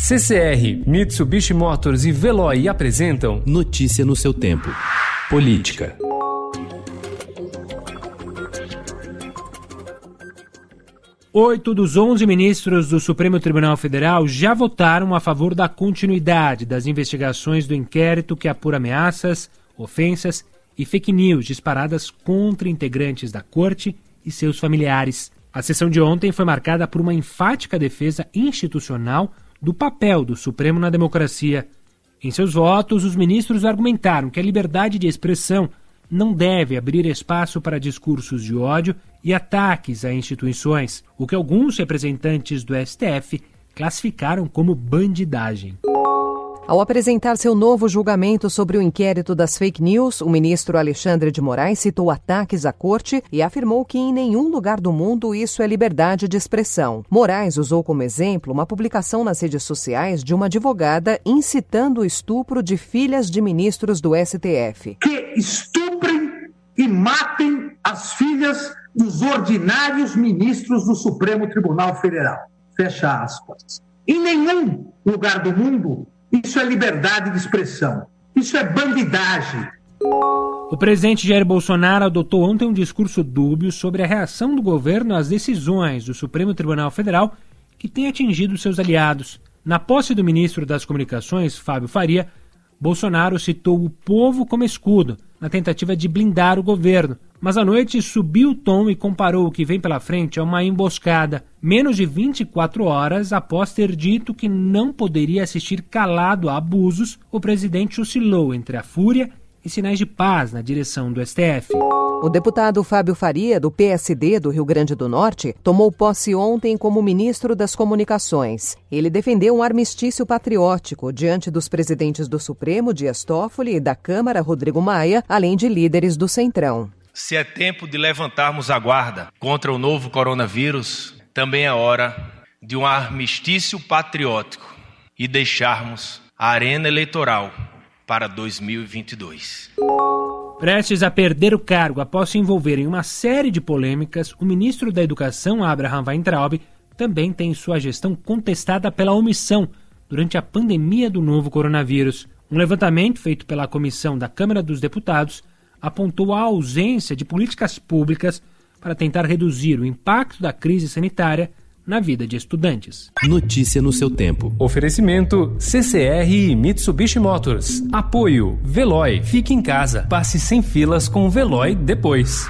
CCR, Mitsubishi Motors e Veloy apresentam Notícia no seu tempo. Política. Oito dos onze ministros do Supremo Tribunal Federal já votaram a favor da continuidade das investigações do inquérito que apura ameaças, ofensas e fake news disparadas contra integrantes da corte e seus familiares. A sessão de ontem foi marcada por uma enfática defesa institucional do papel do Supremo na democracia. Em seus votos, os ministros argumentaram que a liberdade de expressão não deve abrir espaço para discursos de ódio e ataques a instituições, o que alguns representantes do STF classificaram como bandidagem. Ao apresentar seu novo julgamento sobre o inquérito das fake news, o ministro Alexandre de Moraes citou ataques à corte e afirmou que em nenhum lugar do mundo isso é liberdade de expressão. Moraes usou como exemplo uma publicação nas redes sociais de uma advogada incitando o estupro de filhas de ministros do STF. Que estuprem e matem as filhas dos ordinários ministros do Supremo Tribunal Federal. Fecha aspas. Em nenhum lugar do mundo isso é liberdade de expressão. Isso é bandidagem. O presidente Jair Bolsonaro adotou ontem um discurso dúbio sobre a reação do governo às decisões do Supremo Tribunal Federal que tem atingido seus aliados. Na posse do ministro das Comunicações, Fábio Faria, Bolsonaro citou o povo como escudo, na tentativa de blindar o governo, mas à noite subiu o tom e comparou o que vem pela frente a uma emboscada, menos de 24 horas após ter dito que não poderia assistir calado a abusos, o presidente oscilou entre a fúria e sinais de paz na direção do STF. O deputado Fábio Faria, do PSD do Rio Grande do Norte, tomou posse ontem como ministro das Comunicações. Ele defendeu um armistício patriótico diante dos presidentes do Supremo, Dias Toffoli, e da Câmara, Rodrigo Maia, além de líderes do Centrão. Se é tempo de levantarmos a guarda contra o novo coronavírus, também é hora de um armistício patriótico e deixarmos a arena eleitoral para 2022. Prestes a perder o cargo após se envolver em uma série de polêmicas, o ministro da Educação, Abraham Weintraub, também tem sua gestão contestada pela omissão durante a pandemia do novo coronavírus. Um levantamento feito pela comissão da Câmara dos Deputados apontou a ausência de políticas públicas para tentar reduzir o impacto da crise sanitária na vida de estudantes. Notícia no seu tempo. Oferecimento CCR e Mitsubishi Motors. Apoio Veloy. Fique em casa. Passe sem filas com o Veloy depois.